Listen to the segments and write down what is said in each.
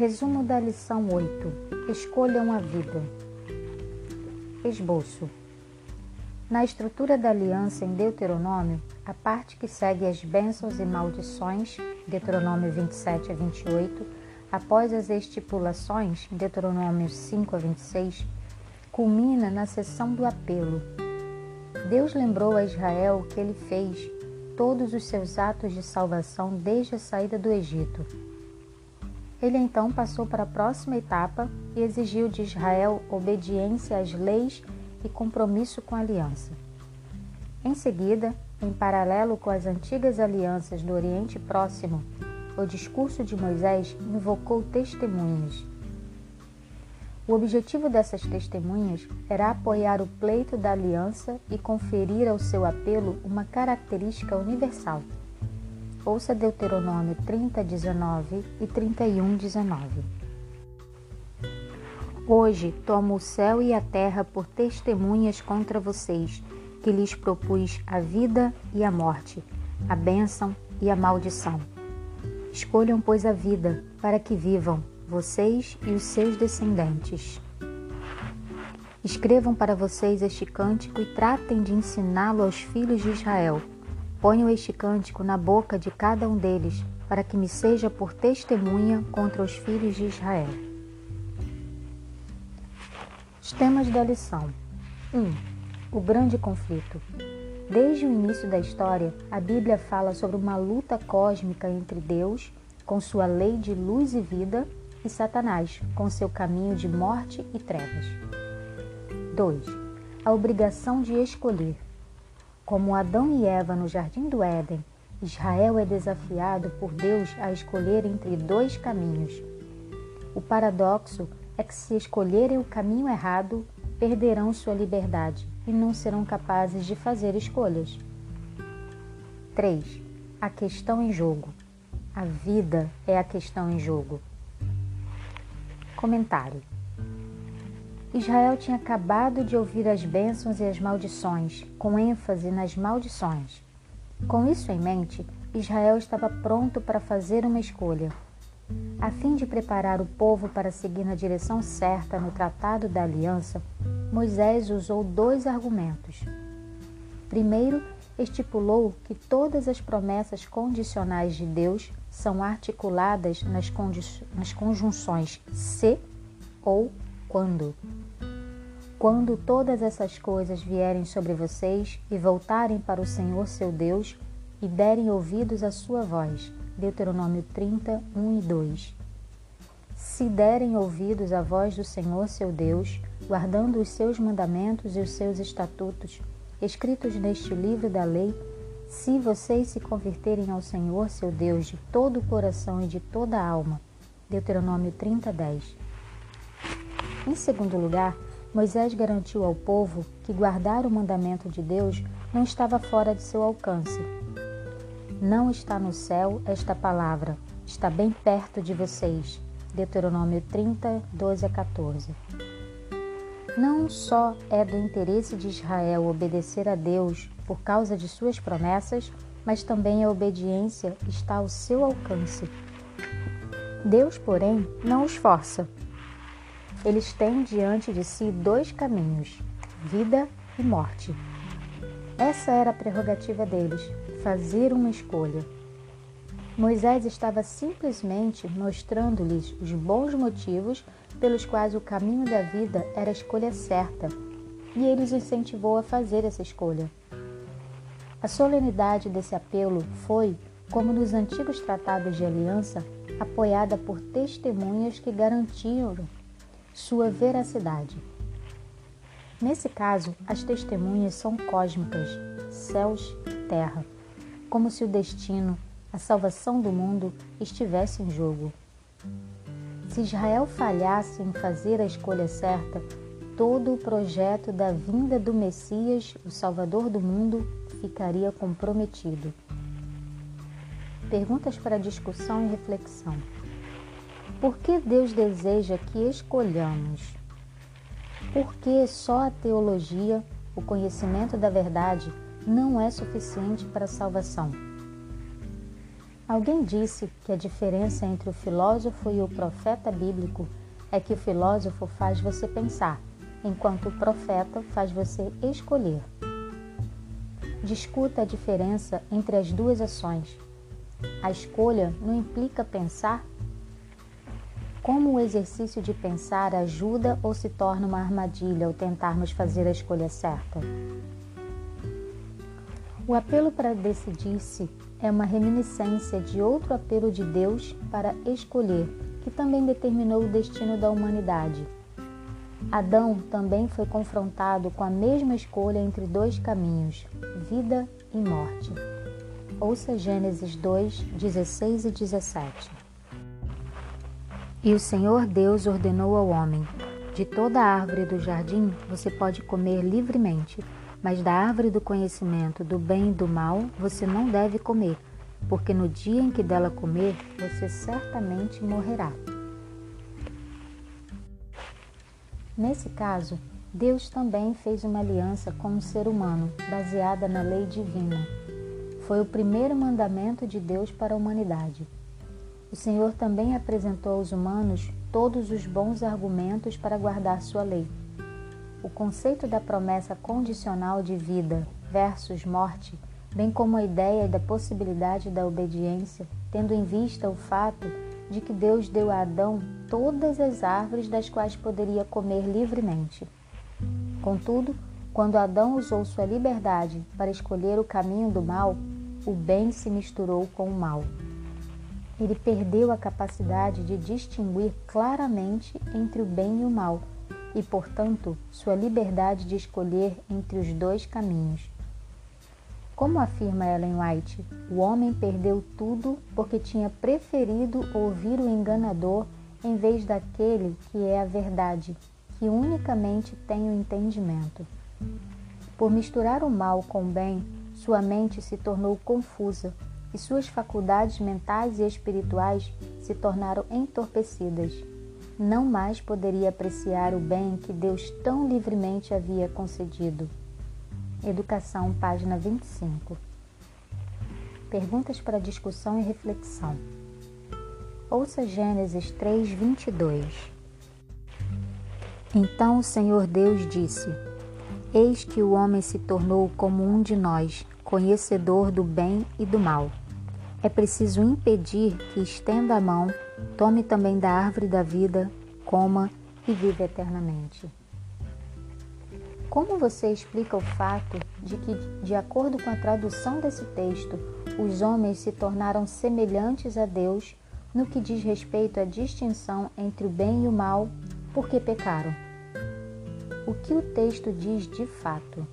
Resumo da lição 8: Escolham a vida. Esboço. Na estrutura da aliança em Deuteronômio, a parte que segue as bênçãos e maldições, Deuteronômio 27 a 28, após as estipulações, Deuteronômio 5 a 26, culmina na sessão do apelo. Deus lembrou a Israel que ele fez todos os seus atos de salvação desde a saída do Egito ele então passou para a próxima etapa e exigiu de Israel obediência às leis e compromisso com a aliança. Em seguida, em paralelo com as antigas alianças do Oriente Próximo, o discurso de Moisés invocou testemunhas. O objetivo dessas testemunhas era apoiar o pleito da aliança e conferir ao seu apelo uma característica universal Ouça Deuteronômio 30, 19 e 31, 19. Hoje tomo o céu e a terra por testemunhas contra vocês, que lhes propus a vida e a morte, a bênção e a maldição. Escolham, pois, a vida, para que vivam, vocês e os seus descendentes. Escrevam para vocês este cântico e tratem de ensiná-lo aos filhos de Israel Ponho este cântico na boca de cada um deles, para que me seja por testemunha contra os filhos de Israel. Os temas da lição: 1. Um, o grande conflito. Desde o início da história, a Bíblia fala sobre uma luta cósmica entre Deus, com sua lei de luz e vida, e Satanás, com seu caminho de morte e trevas. 2. A obrigação de escolher. Como Adão e Eva no jardim do Éden, Israel é desafiado por Deus a escolher entre dois caminhos. O paradoxo é que, se escolherem o caminho errado, perderão sua liberdade e não serão capazes de fazer escolhas. 3. A questão em jogo. A vida é a questão em jogo. Comentário. Israel tinha acabado de ouvir as bênçãos e as maldições, com ênfase nas maldições. Com isso em mente, Israel estava pronto para fazer uma escolha. A fim de preparar o povo para seguir na direção certa no Tratado da Aliança, Moisés usou dois argumentos. Primeiro, estipulou que todas as promessas condicionais de Deus são articuladas nas, nas conjunções se ou quando. Quando todas essas coisas vierem sobre vocês e voltarem para o Senhor seu Deus e derem ouvidos à sua voz. Deuteronômio 30, 1 e 2. Se derem ouvidos à voz do Senhor seu Deus, guardando os seus mandamentos e os seus estatutos, escritos neste livro da lei, se vocês se converterem ao Senhor seu Deus de todo o coração e de toda a alma. Deuteronômio 30, 10. Em segundo lugar, Moisés garantiu ao povo que guardar o mandamento de Deus não estava fora de seu alcance. Não está no céu esta palavra, está bem perto de vocês. Deuteronômio 30, 12 a 14. Não só é do interesse de Israel obedecer a Deus por causa de suas promessas, mas também a obediência está ao seu alcance. Deus, porém, não os força, eles têm diante de si dois caminhos, vida e morte. Essa era a prerrogativa deles, fazer uma escolha. Moisés estava simplesmente mostrando-lhes os bons motivos pelos quais o caminho da vida era a escolha certa, e ele os incentivou a fazer essa escolha. A solenidade desse apelo foi, como nos antigos tratados de aliança, apoiada por testemunhas que garantiam sua veracidade. Nesse caso, as testemunhas são cósmicas, céus e terra, como se o destino, a salvação do mundo estivesse em jogo. Se Israel falhasse em fazer a escolha certa, todo o projeto da vinda do Messias, o Salvador do mundo, ficaria comprometido. Perguntas para discussão e reflexão. Por que Deus deseja que escolhamos? Por que só a teologia, o conhecimento da verdade, não é suficiente para a salvação? Alguém disse que a diferença entre o filósofo e o profeta bíblico é que o filósofo faz você pensar, enquanto o profeta faz você escolher. Discuta a diferença entre as duas ações. A escolha não implica pensar? Como o exercício de pensar ajuda ou se torna uma armadilha ao tentarmos fazer a escolha certa? O apelo para decidir-se é uma reminiscência de outro apelo de Deus para escolher, que também determinou o destino da humanidade. Adão também foi confrontado com a mesma escolha entre dois caminhos, vida e morte. Ouça Gênesis 2, 16 e 17. E o Senhor Deus ordenou ao homem: De toda árvore do jardim você pode comer livremente mas da árvore do conhecimento do bem e do mal você não deve comer, porque no dia em que dela comer, você certamente morrerá. Nesse caso, Deus também fez uma aliança com o ser humano, baseada na lei divina. Foi o primeiro mandamento de Deus para a humanidade. O Senhor também apresentou aos humanos todos os bons argumentos para guardar sua lei o conceito da promessa condicional de vida versus morte, bem como a ideia da possibilidade da obediência, tendo em vista o fato de que Deus deu a Adão todas as árvores das quais poderia comer livremente. Contudo, quando Adão usou sua liberdade para escolher o caminho do mal, o bem se misturou com o mal. Ele perdeu a capacidade de distinguir claramente entre o bem e o mal e, portanto, sua liberdade de escolher entre os dois caminhos. Como afirma Ellen White, o homem perdeu tudo porque tinha preferido ouvir o enganador em vez daquele que é a verdade, que unicamente tem o entendimento. Por misturar o mal com o bem, sua mente se tornou confusa e suas faculdades mentais e espirituais se tornaram entorpecidas não mais poderia apreciar o bem que Deus tão livremente havia concedido. Educação, página 25. Perguntas para discussão e reflexão. Ouça Gênesis 3, 22. Então o Senhor Deus disse: Eis que o homem se tornou como um de nós, conhecedor do bem e do mal. É preciso impedir que estenda a mão, tome também da árvore da vida, coma e vive eternamente. Como você explica o fato de que, de acordo com a tradução desse texto, os homens se tornaram semelhantes a Deus no que diz respeito à distinção entre o bem e o mal, porque pecaram? O que o texto diz de fato?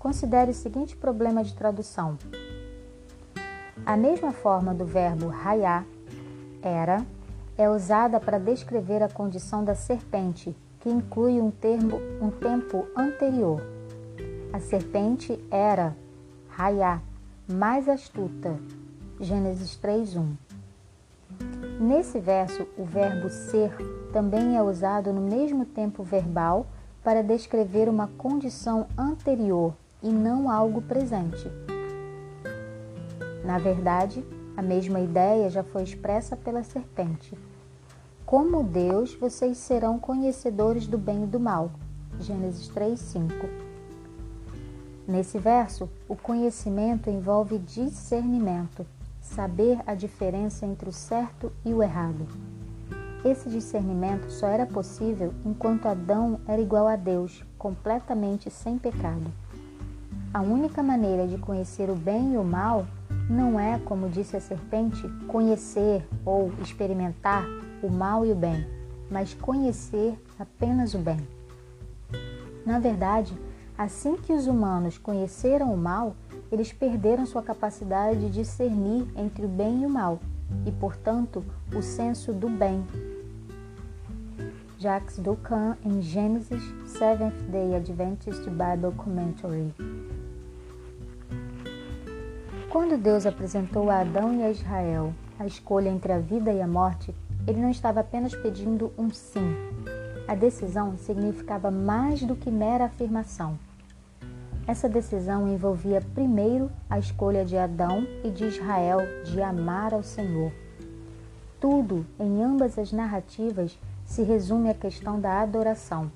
Considere o seguinte problema de tradução. A mesma forma do verbo raiar, era, é usada para descrever a condição da serpente, que inclui um, termo, um tempo anterior. A serpente era, raiá, mais astuta. Gênesis 3:1. Nesse verso, o verbo ser também é usado no mesmo tempo verbal para descrever uma condição anterior e não algo presente. Na verdade, a mesma ideia já foi expressa pela serpente. Como Deus, vocês serão conhecedores do bem e do mal. Gênesis 3, 5. Nesse verso, o conhecimento envolve discernimento, saber a diferença entre o certo e o errado. Esse discernimento só era possível enquanto Adão era igual a Deus, completamente sem pecado. A única maneira de conhecer o bem e o mal não é, como disse a serpente, conhecer ou experimentar o mal e o bem, mas conhecer apenas o bem. Na verdade, assim que os humanos conheceram o mal, eles perderam sua capacidade de discernir entre o bem e o mal, e, portanto, o senso do bem. Jacques Ducan, em Gênesis Seventh Day Adventist Bible Commentary. Quando Deus apresentou a Adão e a Israel a escolha entre a vida e a morte, ele não estava apenas pedindo um sim. A decisão significava mais do que mera afirmação. Essa decisão envolvia primeiro a escolha de Adão e de Israel de amar ao Senhor. Tudo em ambas as narrativas se resume à questão da adoração.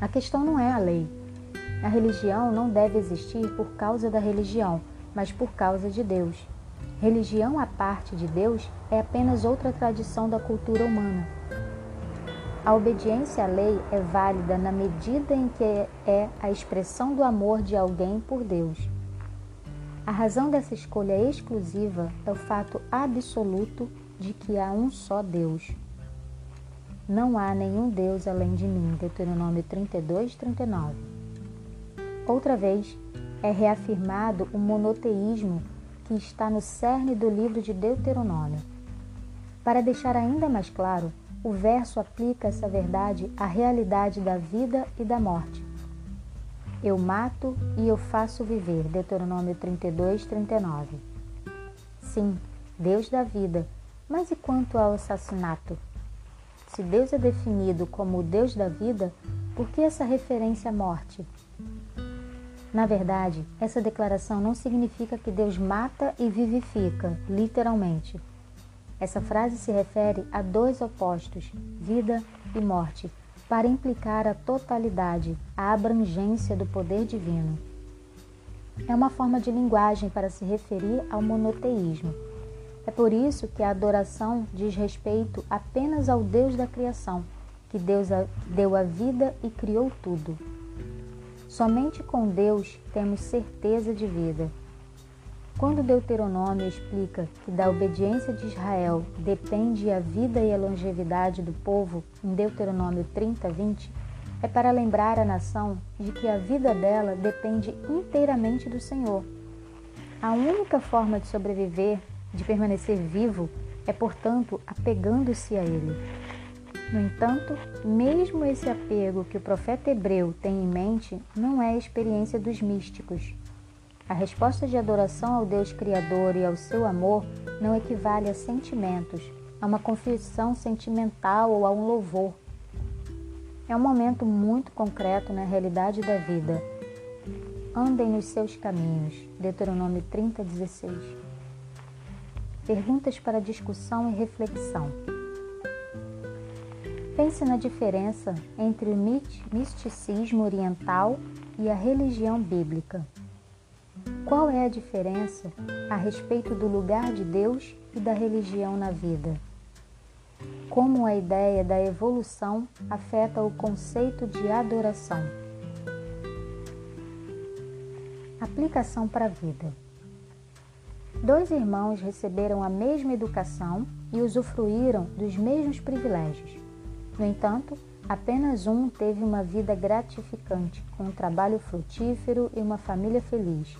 A questão não é a lei. A religião não deve existir por causa da religião, mas por causa de Deus. Religião à parte de Deus é apenas outra tradição da cultura humana. A obediência à lei é válida na medida em que é a expressão do amor de alguém por Deus. A razão dessa escolha exclusiva é o fato absoluto de que há um só Deus. Não há nenhum Deus além de mim. Deuteronômio 32, 39. Outra vez, é reafirmado o monoteísmo que está no cerne do livro de Deuteronômio. Para deixar ainda mais claro, o verso aplica essa verdade à realidade da vida e da morte. Eu mato e eu faço viver. Deuteronômio 32, 39. Sim, Deus dá vida, mas e quanto ao assassinato? Se Deus é definido como o Deus da vida, por que essa referência à morte? Na verdade, essa declaração não significa que Deus mata e vivifica, literalmente. Essa frase se refere a dois opostos, vida e morte, para implicar a totalidade, a abrangência do poder divino. É uma forma de linguagem para se referir ao monoteísmo é por isso que a adoração diz respeito apenas ao Deus da criação, que Deus deu a vida e criou tudo. Somente com Deus temos certeza de vida. Quando Deuteronômio explica que da obediência de Israel depende a vida e a longevidade do povo, em Deuteronômio 30, 20, é para lembrar a nação de que a vida dela depende inteiramente do Senhor. A única forma de sobreviver de permanecer vivo é, portanto, apegando-se a Ele. No entanto, mesmo esse apego que o profeta hebreu tem em mente não é a experiência dos místicos. A resposta de adoração ao Deus Criador e ao seu amor não equivale a sentimentos, a uma confissão sentimental ou a um louvor. É um momento muito concreto na realidade da vida. Andem nos seus caminhos. Deuteronômio 30, 16. Perguntas para discussão e reflexão. Pense na diferença entre o misticismo oriental e a religião bíblica. Qual é a diferença a respeito do lugar de Deus e da religião na vida? Como a ideia da evolução afeta o conceito de adoração? Aplicação para a vida. Dois irmãos receberam a mesma educação e usufruíram dos mesmos privilégios. No entanto, apenas um teve uma vida gratificante, com um trabalho frutífero e uma família feliz.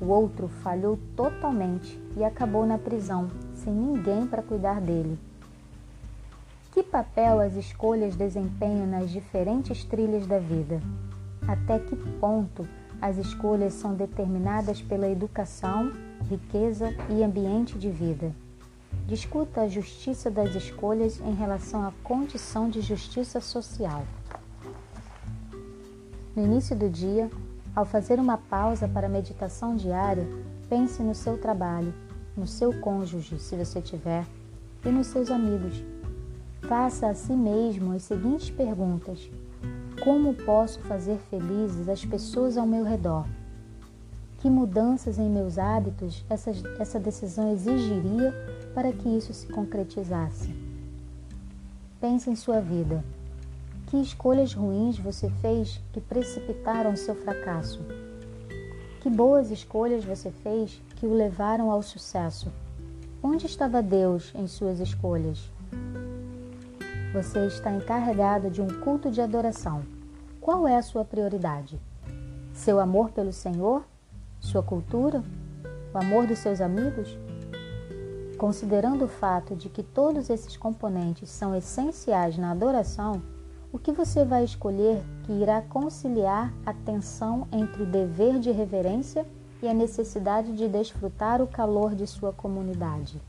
O outro falhou totalmente e acabou na prisão, sem ninguém para cuidar dele. Que papel as escolhas desempenham nas diferentes trilhas da vida? Até que ponto as escolhas são determinadas pela educação riqueza e ambiente de vida. Discuta a justiça das escolhas em relação à condição de justiça social. No início do dia, ao fazer uma pausa para a meditação diária, pense no seu trabalho, no seu cônjuge, se você tiver, e nos seus amigos. Faça a si mesmo as seguintes perguntas: Como posso fazer felizes as pessoas ao meu redor? Que mudanças em meus hábitos essa, essa decisão exigiria para que isso se concretizasse? Pense em sua vida. Que escolhas ruins você fez que precipitaram seu fracasso? Que boas escolhas você fez que o levaram ao sucesso? Onde estava Deus em suas escolhas? Você está encarregado de um culto de adoração. Qual é a sua prioridade? Seu amor pelo Senhor sua cultura, o amor dos seus amigos? Considerando o fato de que todos esses componentes são essenciais na adoração, o que você vai escolher que irá conciliar a tensão entre o dever de reverência e a necessidade de desfrutar o calor de sua comunidade?